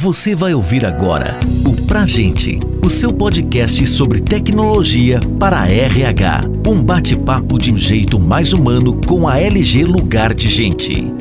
Você vai ouvir agora o Pra Gente, o seu podcast sobre tecnologia para a RH. Um bate-papo de um jeito mais humano com a LG Lugar de Gente.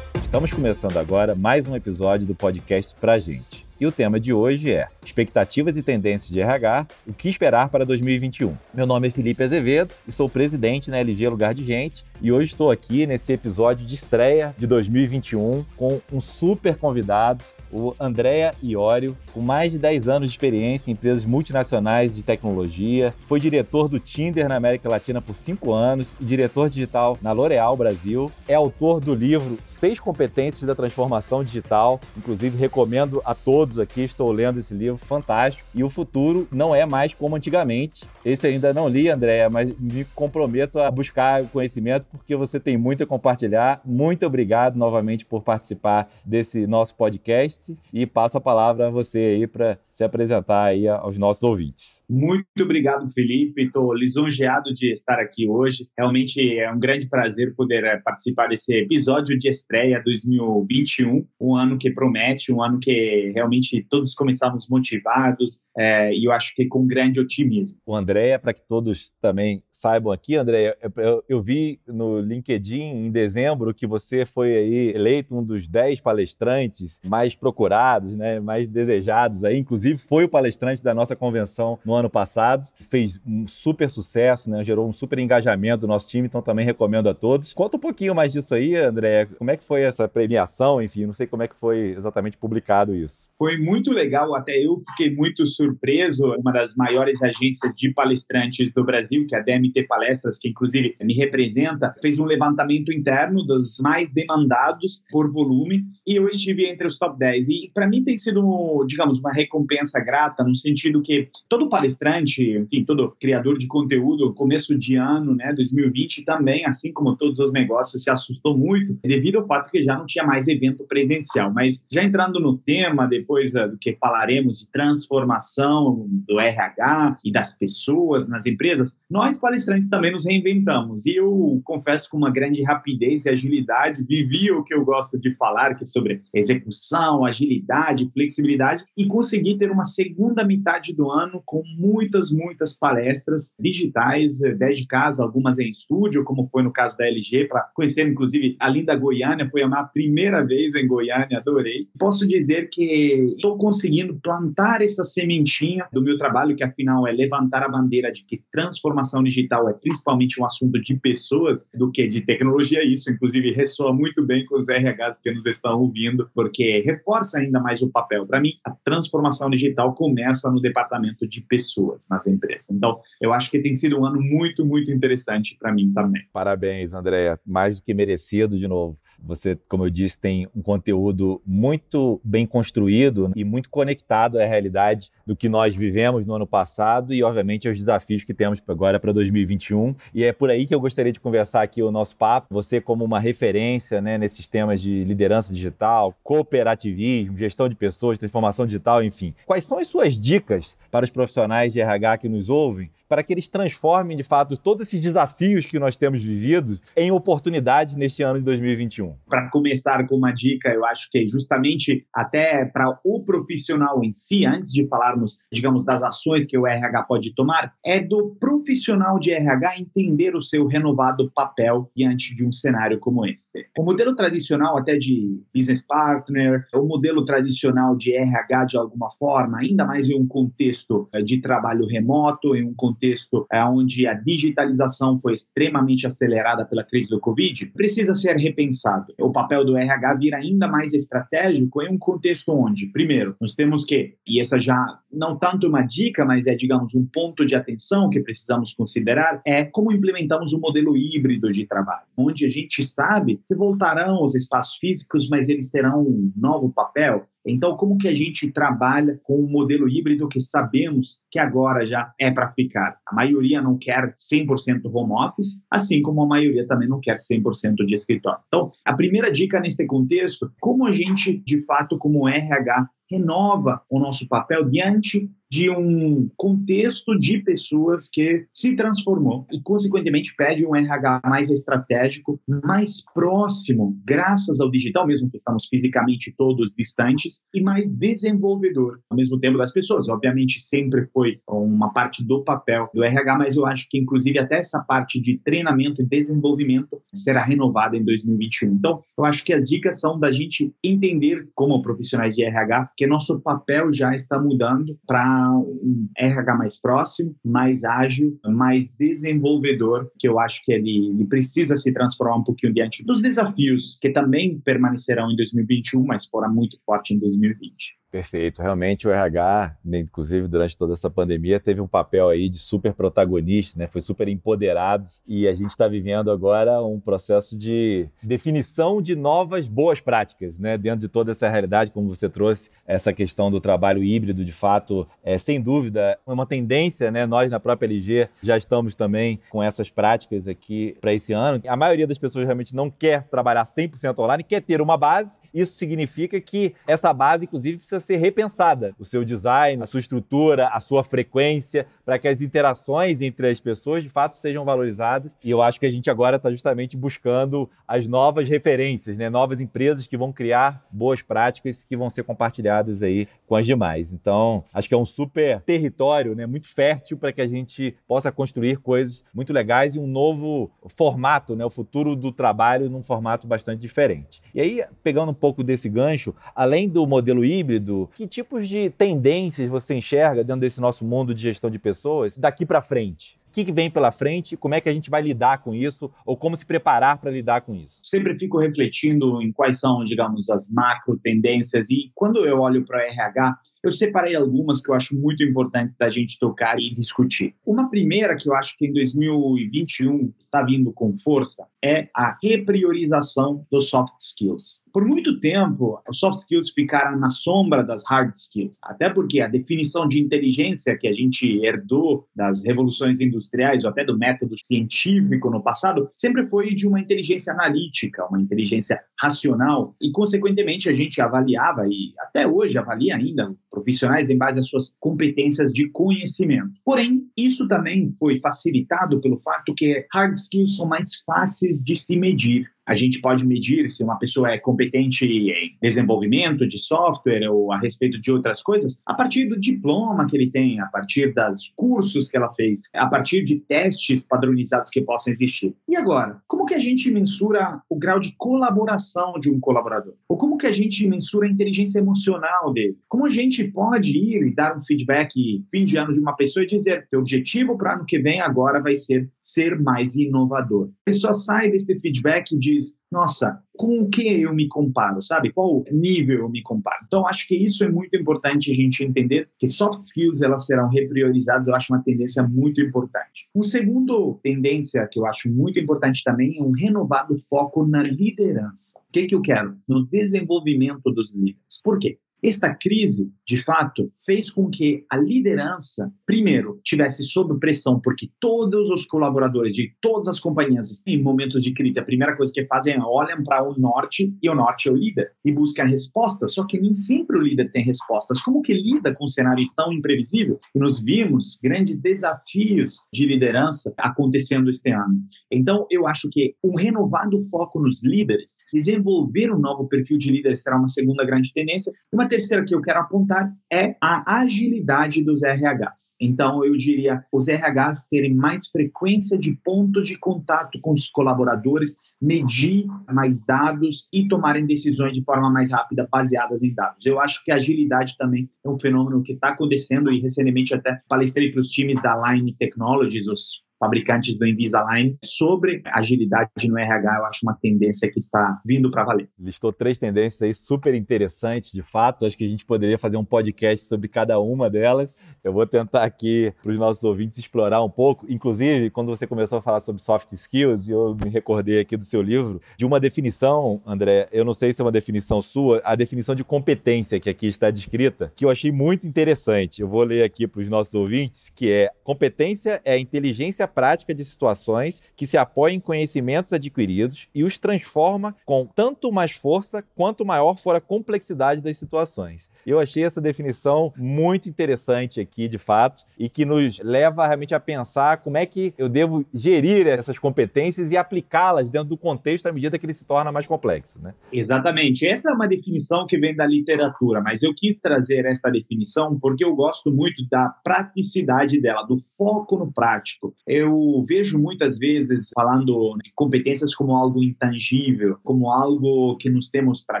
Estamos começando agora mais um episódio do podcast Pra Gente. E o tema de hoje é expectativas e tendências de RH, o que esperar para 2021. Meu nome é Felipe Azevedo e sou presidente na LG Lugar de Gente e hoje estou aqui nesse episódio de estreia de 2021 com um super convidado, o Andréa Iório, com mais de 10 anos de experiência em empresas multinacionais de tecnologia, foi diretor do Tinder na América Latina por 5 anos e diretor digital na L'Oréal Brasil, é autor do livro Seis Competências da Transformação Digital, inclusive recomendo a todos aqui, estou lendo esse livro, fantástico, e o futuro não é mais como antigamente. Esse ainda não li, Andréa, mas me comprometo a buscar conhecimento porque você tem muito a compartilhar. Muito obrigado novamente por participar desse nosso podcast. E passo a palavra a você aí para se apresentar aí aos nossos ouvintes. Muito obrigado, Felipe. Estou lisonjeado de estar aqui hoje. Realmente é um grande prazer poder eh, participar desse episódio de estreia 2021, um ano que promete, um ano que realmente todos começamos motivados é, e eu acho que com grande otimismo. O André, para que todos também saibam aqui, André, eu, eu, vi no LinkedIn em dezembro que você foi aí eleito um dos 10 palestrantes mais procurados, né, mais desejados aí, inclusive foi o palestrante da nossa convenção no ano passado, fez um super sucesso, né? Gerou um super engajamento do nosso time, então também recomendo a todos. Conta um pouquinho mais disso aí, André. Como é que foi essa premiação? Enfim, não sei como é que foi exatamente publicado isso. Foi muito legal, até eu fiquei muito surpreso. Uma das maiores agências de palestrantes do Brasil, que é a DMT Palestras, que inclusive me representa, fez um levantamento interno dos mais demandados por volume e eu estive entre os top 10. E para mim tem sido, digamos, uma recompensa grata, no sentido que todo palestrante enfim, todo criador de conteúdo, começo de ano, né, 2020 também, assim como todos os negócios, se assustou muito devido ao fato que já não tinha mais evento presencial. Mas já entrando no tema, depois uh, do que falaremos de transformação do RH e das pessoas nas empresas, nós palestrantes também nos reinventamos. E eu confesso com uma grande rapidez e agilidade, vivi o que eu gosto de falar, que é sobre execução, agilidade, flexibilidade, e consegui ter uma segunda metade do ano com muitas, muitas palestras digitais, eh, desde casa, algumas em estúdio, como foi no caso da LG, para conhecer, inclusive, a linda Goiânia, foi a minha primeira vez em Goiânia, adorei. Posso dizer que estou conseguindo plantar essa sementinha do meu trabalho, que afinal é levantar a bandeira de que transformação digital é principalmente um assunto de pessoas do que de tecnologia. Isso, inclusive, ressoa muito bem com os RHs que nos estão ouvindo, porque reforça ainda mais o papel. Para mim, a transformação digital começa no departamento de pessoas nas empresas. Então, eu acho que tem sido um ano muito, muito interessante para mim também. Parabéns, Andréa. Mais do que merecido, de novo. Você, como eu disse, tem um conteúdo muito bem construído e muito conectado à realidade do que nós vivemos no ano passado e, obviamente, aos desafios que temos agora para 2021. E é por aí que eu gostaria de conversar aqui o nosso papo. Você, como uma referência né, nesses temas de liderança digital, cooperativismo, gestão de pessoas, transformação digital, enfim. Quais são as suas dicas para os profissionais de RH que nos ouvem para que eles transformem, de fato, todos esses desafios que nós temos vivido em oportunidades neste ano de 2021? Para começar com uma dica, eu acho que é justamente até para o profissional em si, antes de falarmos, digamos, das ações que o RH pode tomar, é do profissional de RH entender o seu renovado papel diante de um cenário como este. O modelo tradicional até de business partner, o modelo tradicional de RH de alguma forma, ainda mais em um contexto eh, de trabalho remoto, em um contexto é, onde a digitalização foi extremamente acelerada pela crise do Covid, precisa ser repensado. O papel do RH vira ainda mais estratégico em um contexto onde, primeiro, nós temos que, e essa já não tanto uma dica, mas é, digamos, um ponto de atenção que precisamos considerar, é como implementamos o um modelo híbrido de trabalho, onde a gente sabe que voltarão os espaços físicos, mas eles terão um novo papel, então, como que a gente trabalha com o um modelo híbrido que sabemos que agora já é para ficar? A maioria não quer 100% home office, assim como a maioria também não quer 100% de escritório. Então, a primeira dica nesse contexto, como a gente, de fato, como RH, renova o nosso papel diante de um contexto de pessoas que se transformou e, consequentemente, pede um RH mais estratégico, mais próximo, graças ao digital, mesmo que estamos fisicamente todos distantes, e mais desenvolvedor ao mesmo tempo das pessoas. Obviamente, sempre foi uma parte do papel do RH, mas eu acho que, inclusive, até essa parte de treinamento e desenvolvimento será renovada em 2021. Então, eu acho que as dicas são da gente entender, como profissionais de RH, que nosso papel já está mudando para um RH mais próximo, mais ágil, mais desenvolvedor, que eu acho que ele, ele precisa se transformar um pouquinho diante dos desafios que também permanecerão em 2021, mas foram muito forte em 2020. Perfeito. Realmente o RH, né, inclusive durante toda essa pandemia, teve um papel aí de super protagonista, né? Foi super empoderado e a gente está vivendo agora um processo de definição de novas boas práticas, né? Dentro de toda essa realidade, como você trouxe, essa questão do trabalho híbrido, de fato, é sem dúvida uma tendência, né? Nós na própria LG já estamos também com essas práticas aqui para esse ano. A maioria das pessoas realmente não quer trabalhar 100% online, quer ter uma base. Isso significa que essa base, inclusive, precisa ser repensada. O seu design, a sua estrutura, a sua frequência, para que as interações entre as pessoas de fato sejam valorizadas. E eu acho que a gente agora está justamente buscando as novas referências, né? novas empresas que vão criar boas práticas que vão ser compartilhadas aí com as demais. Então, acho que é um super território, né? muito fértil para que a gente possa construir coisas muito legais e um novo formato, né? o futuro do trabalho num formato bastante diferente. E aí, pegando um pouco desse gancho, além do modelo híbrido, que tipos de tendências você enxerga dentro desse nosso mundo de gestão de pessoas daqui para frente? O que, vem pela frente, como é que a gente vai lidar com isso, ou como se preparar para lidar com isso? Sempre fico refletindo em quais são, digamos, as macro tendências, e quando eu olho para o RH, eu separei algumas que eu acho muito importantes da gente tocar e discutir. Uma primeira que eu acho que em 2021 está vindo com força é a repriorização dos soft skills. Por muito tempo, os soft skills ficaram na sombra das hard skills, até porque a definição de inteligência que a gente herdou das revoluções industriais ou até do método científico no passado sempre foi de uma inteligência analítica, uma inteligência racional e, consequentemente, a gente avaliava e até hoje avalia ainda profissionais em base às suas competências de conhecimento. Porém, isso também foi facilitado pelo fato que hard skills são mais fáceis de se medir. A gente pode medir se uma pessoa é competente em desenvolvimento de software ou a respeito de outras coisas a partir do diploma que ele tem, a partir dos cursos que ela fez, a partir de testes padronizados que possam existir. E agora, como que a gente mensura o grau de colaboração de um colaborador? Ou como que a gente mensura a inteligência emocional dele? Como a gente pode ir e dar um feedback fim de ano de uma pessoa e dizer: o objetivo para ano que vem agora vai ser ser mais inovador. A pessoa sai desse feedback e diz: nossa, com o que eu me comparo, sabe? Qual nível eu me comparo? Então, acho que isso é muito importante a gente entender que soft skills elas serão repriorizadas. Eu acho uma tendência muito importante. Um segundo tendência que eu acho muito importante também é um renovado foco na liderança. O que, que eu quero? No desenvolvimento dos líderes. Por quê? Esta crise, de fato, fez com que a liderança, primeiro, tivesse sob pressão, porque todos os colaboradores de todas as companhias, em momentos de crise, a primeira coisa que fazem é olham para o norte, e o norte é o líder, e buscam respostas, só que nem sempre o líder tem respostas. Como que lida com um cenário tão imprevisível? E nós vimos grandes desafios de liderança acontecendo este ano. Então, eu acho que um renovado foco nos líderes, desenvolver um novo perfil de líder será uma segunda grande tendência. Uma terceira que eu quero apontar é a agilidade dos RHs. Então, eu diria os RHs terem mais frequência de ponto de contato com os colaboradores, medir mais dados e tomarem decisões de forma mais rápida, baseadas em dados. Eu acho que a agilidade também é um fenômeno que está acontecendo e recentemente até palestrei para os times da Line Technologies, os fabricantes do Invisalign sobre agilidade no RH, eu acho uma tendência que está vindo para valer. Listou três tendências aí super interessantes, de fato. Acho que a gente poderia fazer um podcast sobre cada uma delas. Eu vou tentar aqui para os nossos ouvintes explorar um pouco. Inclusive, quando você começou a falar sobre soft skills, eu me recordei aqui do seu livro de uma definição, André. Eu não sei se é uma definição sua, a definição de competência que aqui está descrita, que eu achei muito interessante. Eu vou ler aqui para os nossos ouvintes, que é competência é a inteligência prática de situações que se apoia em conhecimentos adquiridos e os transforma com tanto mais força quanto maior for a complexidade das situações. Eu achei essa definição muito interessante aqui, de fato, e que nos leva realmente a pensar como é que eu devo gerir essas competências e aplicá-las dentro do contexto à medida que ele se torna mais complexo. Né? Exatamente. Essa é uma definição que vem da literatura, mas eu quis trazer essa definição porque eu gosto muito da praticidade dela, do foco no prático. Eu vejo muitas vezes falando de competências como algo intangível, como algo que nos temos para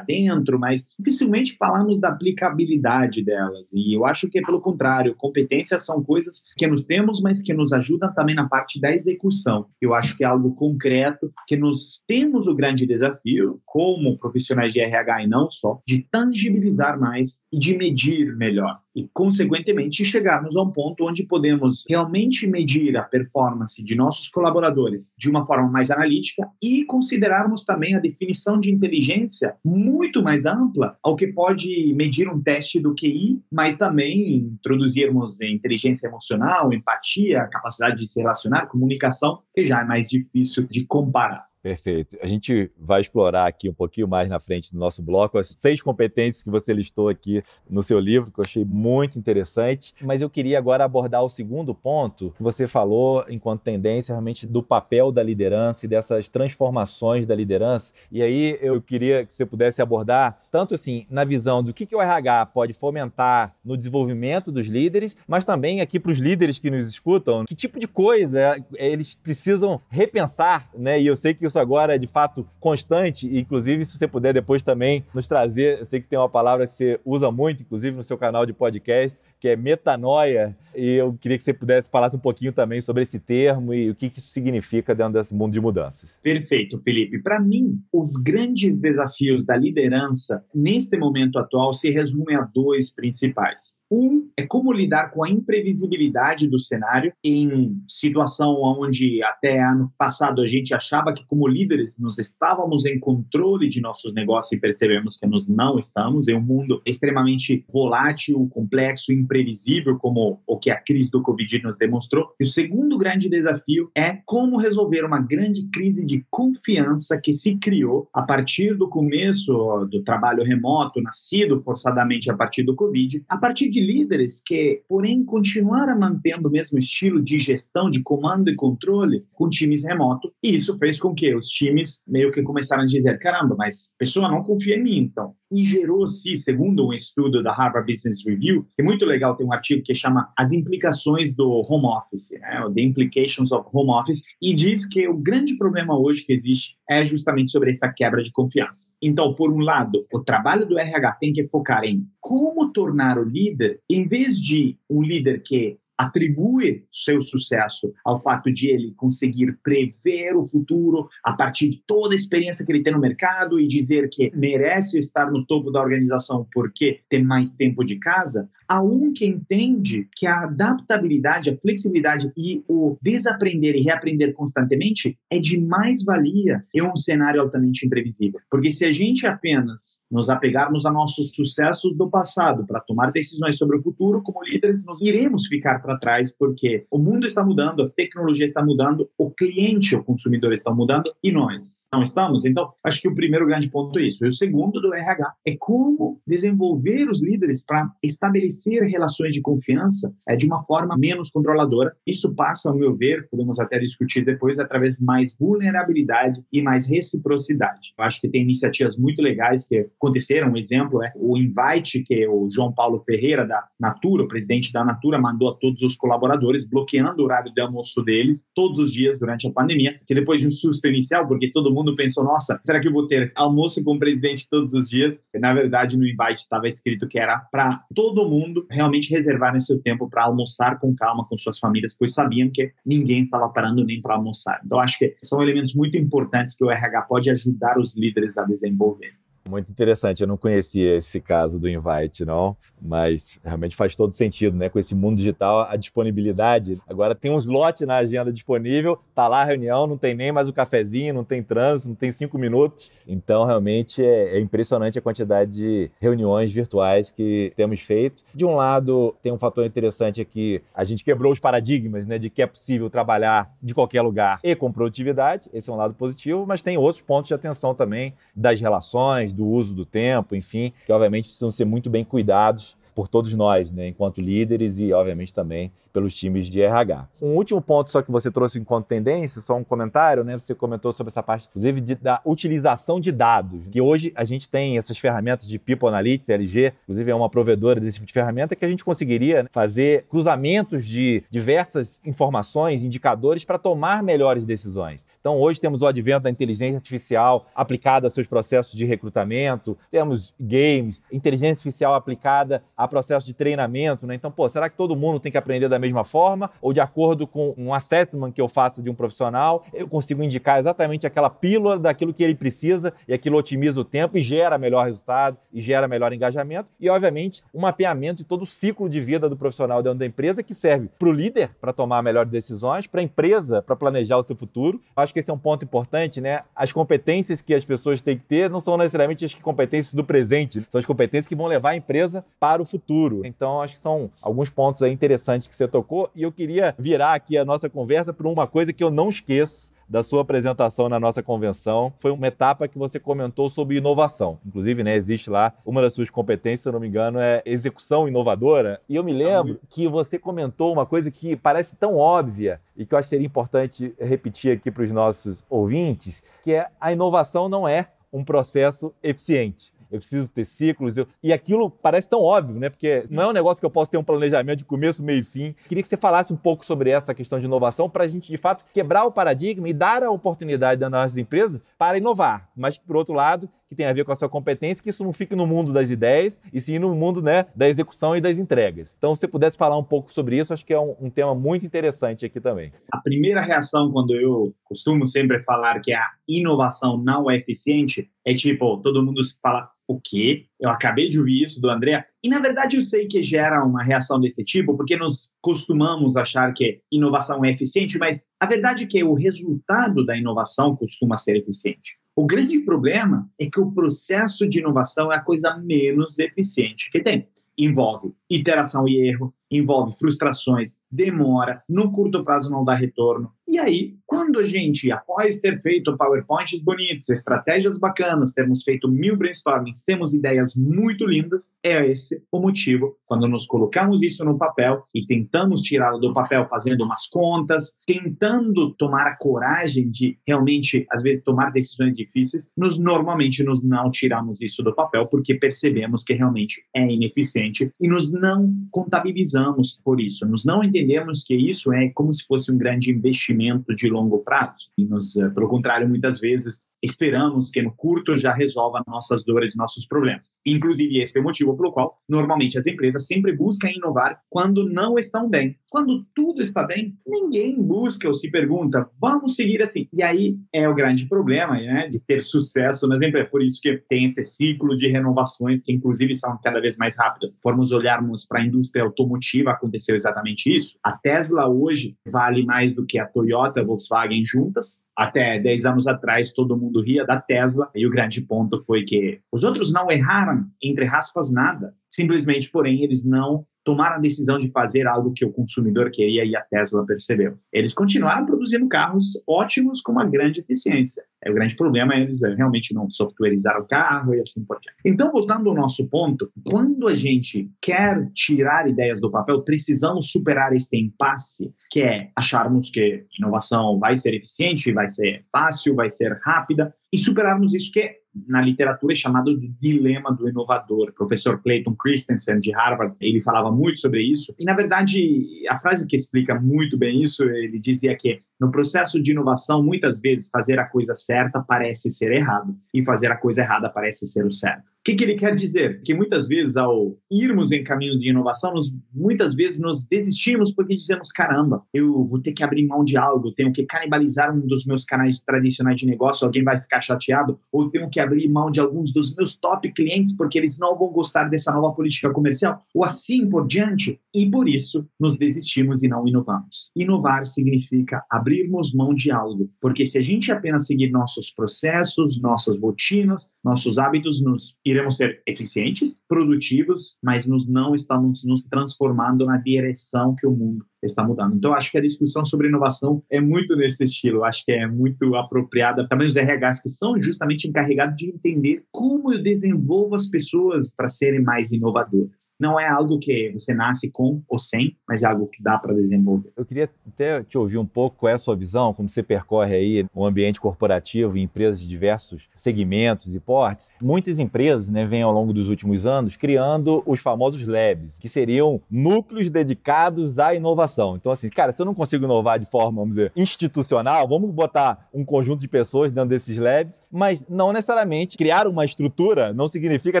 dentro, mas dificilmente falamos da aplicabilidade delas. E eu acho que é pelo contrário, competências são coisas que nos temos, mas que nos ajudam também na parte da execução. Eu acho que é algo concreto que nos temos o grande desafio, como profissionais de RH e não só, de tangibilizar mais e de medir melhor e, consequentemente, chegarmos a um ponto onde podemos realmente medir a performance de nossos colaboradores de uma forma mais analítica e considerarmos também a definição de inteligência muito mais ampla ao que pode medir um teste do QI, mas também introduzirmos inteligência emocional, empatia, capacidade de se relacionar, comunicação, que já é mais difícil de comparar. Perfeito. A gente vai explorar aqui um pouquinho mais na frente do nosso bloco as seis competências que você listou aqui no seu livro, que eu achei muito interessante. Mas eu queria agora abordar o segundo ponto que você falou enquanto tendência realmente do papel da liderança e dessas transformações da liderança. E aí eu queria que você pudesse abordar tanto assim na visão do que, que o RH pode fomentar no desenvolvimento dos líderes, mas também aqui para os líderes que nos escutam, que tipo de coisa eles precisam repensar, né? E eu sei que isso agora é de fato constante, e inclusive se você puder depois também nos trazer, eu sei que tem uma palavra que você usa muito, inclusive no seu canal de podcast, que é metanoia, e eu queria que você pudesse falar um pouquinho também sobre esse termo e o que isso significa dentro desse mundo de mudanças. Perfeito, Felipe. Para mim, os grandes desafios da liderança neste momento atual se resumem a dois principais. Um é como lidar com a imprevisibilidade do cenário em situação onde até ano passado a gente achava que como líderes nós estávamos em controle de nossos negócios e percebemos que nós não estamos em um mundo extremamente volátil, complexo, imprevisível como o que a crise do Covid nos demonstrou. E o segundo grande desafio é como resolver uma grande crise de confiança que se criou a partir do começo do trabalho remoto, nascido forçadamente a partir do Covid, a partir de líderes que, porém, continuaram mantendo o mesmo estilo de gestão, de comando e controle com times remoto. E isso fez com que os times meio que começaram a dizer: caramba, mas a pessoa não confia em mim, então e gerou-se, segundo um estudo da Harvard Business Review, que é muito legal, tem um artigo que chama As Implicações do Home Office, né? The Implications of Home Office, e diz que o grande problema hoje que existe é justamente sobre essa quebra de confiança. Então, por um lado, o trabalho do RH tem que focar em como tornar o líder, em vez de um líder que atribui seu sucesso ao fato de ele conseguir prever o futuro a partir de toda a experiência que ele tem no mercado e dizer que merece estar no topo da organização porque tem mais tempo de casa, a um que entende que a adaptabilidade, a flexibilidade e o desaprender e reaprender constantemente é de mais valia em um cenário altamente imprevisível. Porque se a gente apenas nos apegarmos a nossos sucessos do passado para tomar decisões sobre o futuro, como líderes, nós iremos ficar para trás porque o mundo está mudando, a tecnologia está mudando, o cliente, o consumidor está mudando e nós não estamos. Então, acho que o primeiro grande ponto é isso. E o segundo do RH é como desenvolver os líderes para estabelecer estabelecer relações de confiança é, de uma forma menos controladora. Isso passa, ao meu ver, podemos até discutir depois, através de mais vulnerabilidade e mais reciprocidade. Eu acho que tem iniciativas muito legais que aconteceram. Um exemplo é o invite que o João Paulo Ferreira, da Natura, o presidente da Natura, mandou a todos os colaboradores, bloqueando o horário de almoço deles todos os dias durante a pandemia, que depois de um susto inicial, porque todo mundo pensou, nossa, será que eu vou ter almoço com o presidente todos os dias? Na verdade, no invite estava escrito que era para todo mundo mundo realmente reservarem seu tempo para almoçar com calma com suas famílias, pois sabiam que ninguém estava parando nem para almoçar. Então, acho que são elementos muito importantes que o RH pode ajudar os líderes a desenvolver. Muito interessante, eu não conhecia esse caso do Invite, não, mas realmente faz todo sentido, né? Com esse mundo digital, a disponibilidade. Agora tem um slot na agenda disponível, tá lá a reunião, não tem nem mais o cafezinho, não tem trânsito, não tem cinco minutos. Então, realmente é, é impressionante a quantidade de reuniões virtuais que temos feito. De um lado, tem um fator interessante aqui, a gente quebrou os paradigmas, né? De que é possível trabalhar de qualquer lugar e com produtividade, esse é um lado positivo, mas tem outros pontos de atenção também das relações, do uso do tempo, enfim, que obviamente precisam ser muito bem cuidados por todos nós, né, enquanto líderes e, obviamente, também pelos times de RH. Um último ponto só que você trouxe enquanto tendência, só um comentário, né? Você comentou sobre essa parte, inclusive, de, da utilização de dados, que hoje a gente tem essas ferramentas de People Analytics, LG, inclusive é uma provedora desse tipo de ferramenta, que a gente conseguiria fazer cruzamentos de diversas informações, indicadores para tomar melhores decisões. Então, hoje temos o advento da inteligência artificial aplicada a seus processos de recrutamento, temos games, inteligência artificial aplicada a processos de treinamento, né? Então, pô, será que todo mundo tem que aprender da mesma forma? Ou de acordo com um assessment que eu faço de um profissional, eu consigo indicar exatamente aquela pílula daquilo que ele precisa e aquilo otimiza o tempo e gera melhor resultado e gera melhor engajamento. E, obviamente, um mapeamento de todo o ciclo de vida do profissional dentro da empresa que serve para o líder para tomar melhores decisões, para a empresa para planejar o seu futuro. Acho que esse é um ponto importante, né? As competências que as pessoas têm que ter não são necessariamente as competências do presente, são as competências que vão levar a empresa para o futuro. Então, acho que são alguns pontos interessantes que você tocou. E eu queria virar aqui a nossa conversa para uma coisa que eu não esqueço da sua apresentação na nossa convenção. Foi uma etapa que você comentou sobre inovação. Inclusive, né, existe lá uma das suas competências, se eu não me engano, é execução inovadora. E eu me lembro que você comentou uma coisa que parece tão óbvia e que eu acho que seria importante repetir aqui para os nossos ouvintes, que é a inovação não é um processo eficiente eu preciso ter ciclos. Eu... E aquilo parece tão óbvio, né? Porque não é um negócio que eu posso ter um planejamento de começo, meio e fim. Queria que você falasse um pouco sobre essa questão de inovação para a gente, de fato, quebrar o paradigma e dar a oportunidade das nossas empresas para inovar. Mas, por outro lado, que tem a ver com a sua competência, que isso não fique no mundo das ideias, e sim no mundo né, da execução e das entregas. Então, se você pudesse falar um pouco sobre isso, acho que é um, um tema muito interessante aqui também. A primeira reação quando eu costumo sempre falar que a inovação não é eficiente é tipo, todo mundo se fala, o quê? Eu acabei de ouvir isso do André. E na verdade eu sei que gera uma reação desse tipo, porque nós costumamos achar que inovação é eficiente, mas a verdade é que o resultado da inovação costuma ser eficiente. O grande problema é que o processo de inovação é a coisa menos eficiente que tem. Envolve iteração e erro, envolve frustrações, demora, no curto prazo não dá retorno. E aí, quando a gente, após ter feito PowerPoints bonitos, estratégias bacanas, termos feito mil brainstormings, temos ideias muito lindas, é esse o motivo quando nos colocamos isso no papel e tentamos tirá-lo do papel fazendo umas contas, tentando tomar a coragem de realmente, às vezes, tomar decisões difíceis, nos normalmente nos não tiramos isso do papel porque percebemos que realmente é ineficiente e nos não contabilizamos por isso, nos não entendemos que isso é como se fosse um grande investimento de longo prazo. E nos, eh, pelo contrário, muitas vezes esperamos que no curto já resolva nossas dores e nossos problemas. Inclusive, esse é o motivo pelo qual, normalmente, as empresas sempre buscam inovar quando não estão bem. Quando tudo está bem, ninguém busca ou se pergunta, vamos seguir assim. E aí é o grande problema né, de ter sucesso nas empresas. Por isso que tem esse ciclo de renovações que, inclusive, são cada vez mais rápidos. Formos olharmos para a indústria automotiva, aconteceu exatamente isso. A Tesla hoje vale mais do que a Toyota, a Volkswagen juntas. Até 10 anos atrás, todo mundo ria da Tesla, e o grande ponto foi que os outros não erraram, entre aspas, nada. Simplesmente, porém, eles não tomaram a decisão de fazer algo que o consumidor queria e a Tesla percebeu. Eles continuaram produzindo carros ótimos com uma grande eficiência. É, o grande problema é eles é, realmente não softwareizaram o carro e assim por diante. Então, voltando ao nosso ponto, quando a gente quer tirar ideias do papel, precisamos superar este impasse, que é acharmos que inovação vai ser eficiente, vai ser fácil, vai ser rápida, e superarmos isso que é na literatura é chamado de dilema do inovador. O professor Clayton Christensen, de Harvard, ele falava muito sobre isso. E, na verdade, a frase que explica muito bem isso, ele dizia que No processo de inovação, muitas vezes fazer a coisa certa parece ser errado e fazer a coisa errada parece ser o certo. O que, que, ele quer dizer? Que muitas vezes, ao irmos em caminho de inovação, nos, muitas vezes nos desistimos porque dizemos: caramba, eu vou ter que abrir mão de algo, tenho que canibalizar um dos meus canais tradicionais de negócio, alguém vai ficar chateado, ou tenho que abrir mão de alguns dos meus top clientes porque eles não vão gostar dessa nova política comercial, ou assim por diante. E por isso nos desistimos e não inovamos. Inovar significa abrirmos mão de algo, porque se a gente apenas seguir nossos processos, nossas rotinas, nossos hábitos, nos iremos ser eficientes, produtivos, mas nos não estamos nos transformando na direção que o mundo está mudando. Então, acho que a discussão sobre inovação é muito nesse estilo. Acho que é muito apropriada. Também os RHs que são justamente encarregados de entender como eu desenvolvo as pessoas para serem mais inovadoras. Não é algo que você nasce com ou sem, mas é algo que dá para desenvolver. Eu queria até te ouvir um pouco qual é a sua visão, como você percorre aí o ambiente corporativo em empresas de diversos segmentos e portes. Muitas empresas né, vêm ao longo dos últimos anos criando os famosos labs, que seriam núcleos dedicados à inovação inovação. Então, assim, cara, se eu não consigo inovar de forma, vamos dizer, institucional, vamos botar um conjunto de pessoas dentro desses labs, mas não necessariamente criar uma estrutura não significa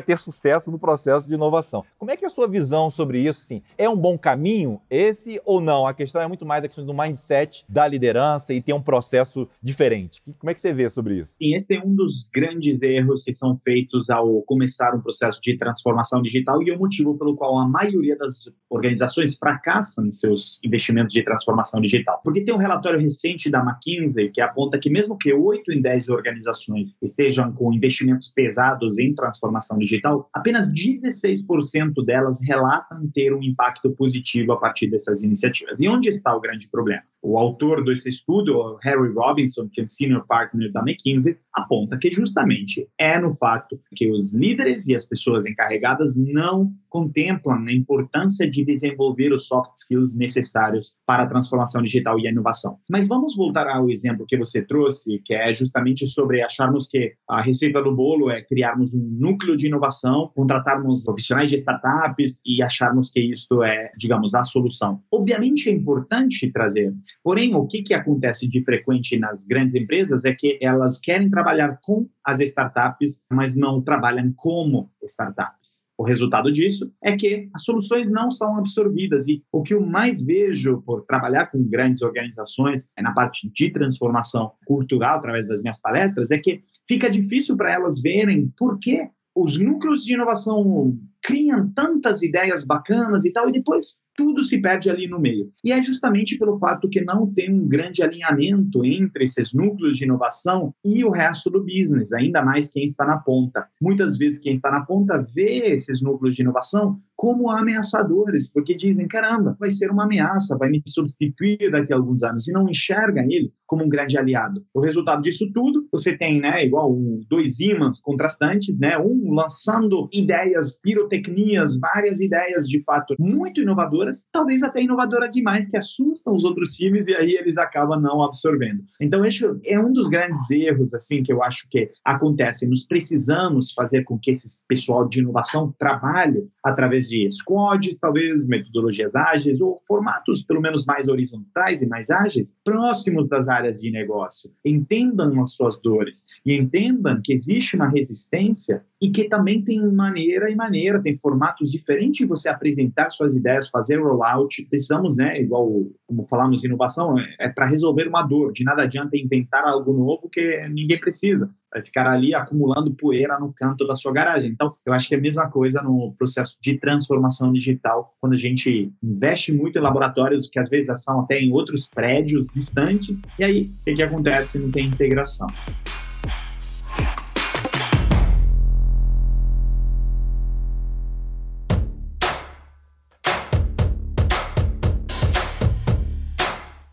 ter sucesso no processo de inovação. Como é que é a sua visão sobre isso? Assim, é um bom caminho esse ou não? A questão é muito mais a questão do mindset da liderança e ter um processo diferente. Como é que você vê sobre isso? Sim, esse é um dos grandes erros que são feitos ao começar um processo de transformação digital e é o motivo pelo qual a maioria das organizações fracassam em seus investimentos de transformação digital. Porque tem um relatório recente da McKinsey que aponta que mesmo que 8 em 10 organizações estejam com investimentos pesados em transformação digital, apenas 16% delas relatam ter um impacto positivo a partir dessas iniciativas. E onde está o grande problema? O autor desse estudo, Harry Robinson, que é um senior partner da McKinsey, aponta que justamente é no fato que os líderes e as pessoas encarregadas não contemplam a importância de desenvolver os soft skills necessários para a transformação digital e a inovação. Mas vamos voltar ao exemplo que você trouxe, que é justamente sobre acharmos que a receita do bolo é criarmos um núcleo de inovação, contratarmos profissionais de startups e acharmos que isto é, digamos, a solução. Obviamente é importante trazer, porém, o que, que acontece de frequente nas grandes empresas é que elas querem trabalhar com as startups, mas não trabalham como startups. O resultado disso é que as soluções não são absorvidas e o que eu mais vejo por trabalhar com grandes organizações é na parte de transformação cultural através das minhas palestras é que fica difícil para elas verem por que os núcleos de inovação criam tantas ideias bacanas e tal, e depois tudo se perde ali no meio. E é justamente pelo fato que não tem um grande alinhamento entre esses núcleos de inovação e o resto do business, ainda mais quem está na ponta. Muitas vezes quem está na ponta vê esses núcleos de inovação como ameaçadores, porque dizem, caramba, vai ser uma ameaça, vai me substituir daqui a alguns anos, e não enxerga ele como um grande aliado. O resultado disso tudo, você tem, né, igual dois ímãs contrastantes, né, um lançando ideias, pirotecnias, várias ideias de fato muito inovadoras, talvez até inovadoras demais, que assustam os outros times e aí eles acabam não absorvendo. Então, esse é um dos grandes erros, assim, que eu acho que acontece. Nós precisamos fazer com que esse pessoal de inovação trabalhe através de squads, talvez metodologias ágeis ou formatos pelo menos mais horizontais e mais ágeis, próximos das áreas de negócio. Entendam as suas dores e entendam que existe uma resistência e que também tem maneira e maneira, tem formatos diferentes de você apresentar suas ideias, fazer rollout. Precisamos, né, igual como falamos, inovação é, é para resolver uma dor. De nada adianta inventar algo novo que ninguém precisa vai ficar ali acumulando poeira no canto da sua garagem. Então, eu acho que é a mesma coisa no processo de transformação digital, quando a gente investe muito em laboratórios que às vezes são até em outros prédios distantes, e aí o que, que acontece? Não tem integração.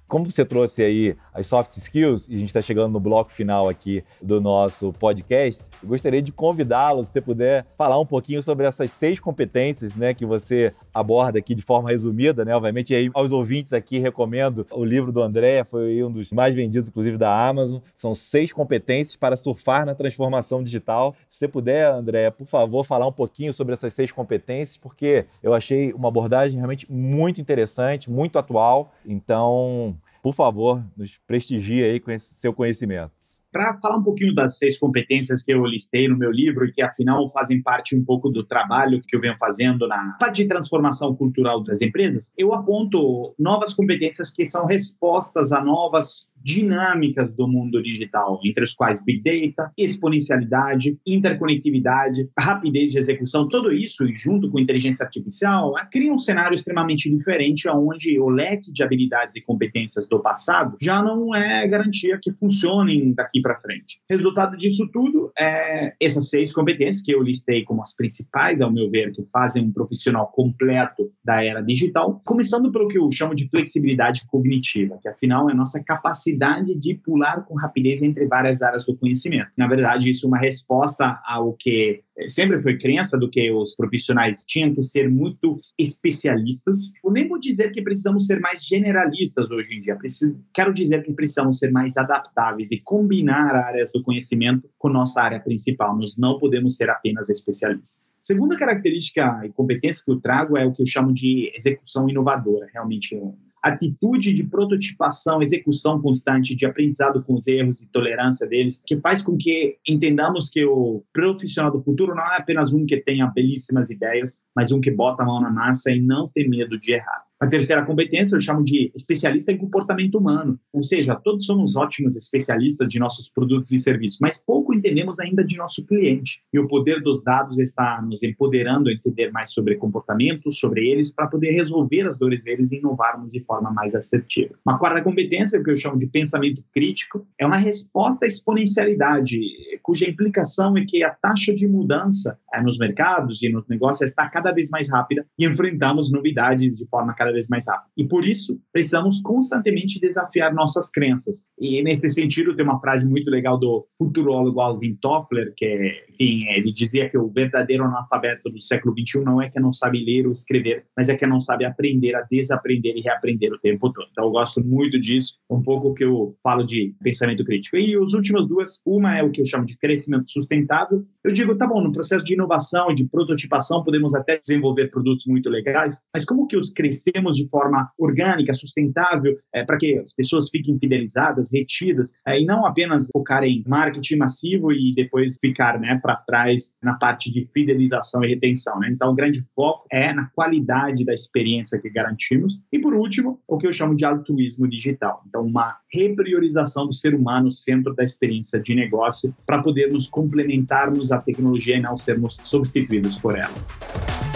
Como você trouxe aí as soft skills, e a gente está chegando no bloco final aqui do nosso podcast, eu gostaria de convidá-lo, se você puder, falar um pouquinho sobre essas seis competências né, que você aborda aqui de forma resumida, né? Obviamente, aí aos ouvintes aqui recomendo o livro do André, foi um dos mais vendidos, inclusive, da Amazon. São seis competências para surfar na transformação digital. Se você puder, André, por favor, falar um pouquinho sobre essas seis competências, porque eu achei uma abordagem realmente muito interessante, muito atual. Então, por favor, nos prestigie aí com esse seu conhecimento para falar um pouquinho das seis competências que eu listei no meu livro e que, afinal, fazem parte um pouco do trabalho que eu venho fazendo na parte de transformação cultural das empresas, eu aponto novas competências que são respostas a novas dinâmicas do mundo digital, entre as quais Big Data, exponencialidade, interconectividade, rapidez de execução, tudo isso, e junto com inteligência artificial, cria um cenário extremamente diferente, onde o leque de habilidades e competências do passado já não é garantia que funcionem daqui daqui para frente. Resultado disso tudo é essas seis competências que eu listei como as principais, ao meu ver, que fazem um profissional completo da era digital, começando pelo que eu chamo de flexibilidade cognitiva, que afinal é a nossa capacidade de pular com rapidez entre várias áreas do conhecimento. Na verdade, isso é uma resposta ao que sempre foi crença do que os profissionais tinham que ser muito especialistas. Vou dizer que precisamos ser mais generalistas hoje em dia. Preciso, quero dizer que precisamos ser mais adaptáveis e combinar áreas do conhecimento com nossa área principal. Nós não podemos ser apenas especialistas. Segunda característica e competência que eu trago é o que eu chamo de execução inovadora. Realmente, atitude de prototipação, execução constante, de aprendizado com os erros e tolerância deles, que faz com que entendamos que o profissional do futuro não é apenas um que tenha belíssimas ideias, mas um que bota a mão na massa e não tem medo de errar. A terceira competência eu chamo de especialista em comportamento humano, ou seja, todos somos ótimos especialistas de nossos produtos e serviços, mas pouco entendemos ainda de nosso cliente. E o poder dos dados está nos empoderando a entender mais sobre comportamentos, sobre eles, para poder resolver as dores deles e inovarmos de forma mais assertiva. Uma quarta competência, que eu chamo de pensamento crítico, é uma resposta à exponencialidade, cuja implicação é que a taxa de mudança é, nos mercados e nos negócios está cada vez mais rápida e enfrentamos novidades de forma cada cada vez mais rápido. E por isso, precisamos constantemente desafiar nossas crenças. E nesse sentido, tem uma frase muito legal do futurólogo Alvin Toffler, que, é, enfim, ele dizia que o verdadeiro analfabeto do século XXI não é que não sabe ler ou escrever, mas é que não sabe aprender a desaprender e reaprender o tempo todo. Então, eu gosto muito disso, um pouco que eu falo de pensamento crítico. E as últimas duas, uma é o que eu chamo de crescimento sustentável. Eu digo, tá bom, no processo de inovação e de prototipação, podemos até desenvolver produtos muito legais, mas como que os crescer de forma orgânica, sustentável, é, para que as pessoas fiquem fidelizadas, retidas, é, e não apenas focar em marketing massivo e depois ficar né, para trás na parte de fidelização e retenção. Né? Então, o grande foco é na qualidade da experiência que garantimos. E, por último, o que eu chamo de altruísmo digital. Então, uma repriorização do ser humano centro da experiência de negócio para podermos complementarmos a tecnologia e não sermos substituídos por ela.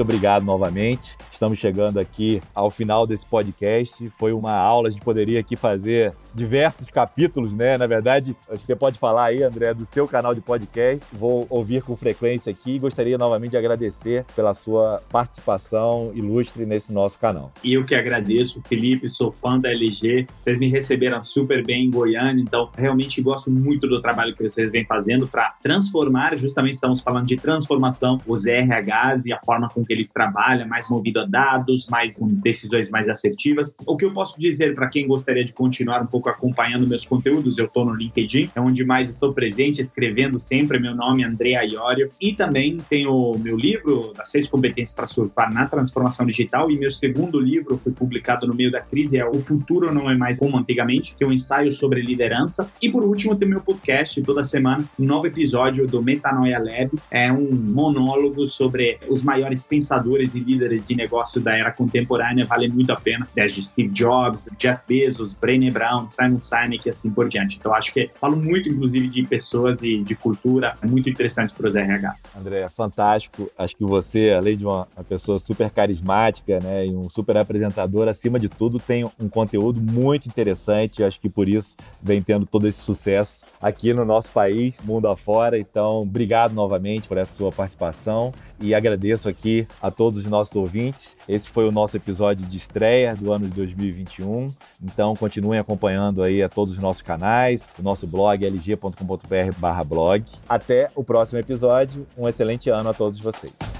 Muito obrigado novamente. Estamos chegando aqui ao final desse podcast. Foi uma aula, a gente poderia aqui fazer diversos capítulos, né? Na verdade, você pode falar aí, André, do seu canal de podcast. Vou ouvir com frequência aqui e gostaria novamente de agradecer pela sua participação ilustre nesse nosso canal. E eu que agradeço, Felipe, sou fã da LG. Vocês me receberam super bem em Goiânia, então realmente gosto muito do trabalho que vocês vêm fazendo para transformar, justamente estamos falando de transformação, os RHs e a forma com que eles trabalham, mais movido a dados, mais decisões mais assertivas. O que eu posso dizer para quem gostaria de continuar um pouco acompanhando meus conteúdos, eu estou no LinkedIn, é onde mais estou presente, escrevendo sempre. Meu nome é André Aiorio. E também tenho meu livro, Das Seis Competências para Surfar na Transformação Digital. E meu segundo livro foi publicado no meio da crise, é O Futuro Não É Mais Como Antigamente, que é um ensaio sobre liderança. E por último, tem meu podcast, toda semana, um novo episódio do Metanoia Lab. É um monólogo sobre os maiores pensadores e líderes de negócio negócio da era contemporânea vale muito a pena, desde Steve Jobs, Jeff Bezos, Brené Brown, Simon Sinek e assim por diante. Então, acho que falo muito, inclusive, de pessoas e de cultura, é muito interessante para os RHs. André, fantástico. Acho que você, além de uma, uma pessoa super carismática né, e um super apresentador, acima de tudo, tem um conteúdo muito interessante. Acho que por isso vem tendo todo esse sucesso aqui no nosso país, mundo afora. Então, obrigado novamente por essa sua participação e agradeço aqui a todos os nossos ouvintes. Esse foi o nosso episódio de estreia do ano de 2021. Então continuem acompanhando aí a todos os nossos canais, o nosso blog lg.com.br/blog. Até o próximo episódio. Um excelente ano a todos vocês.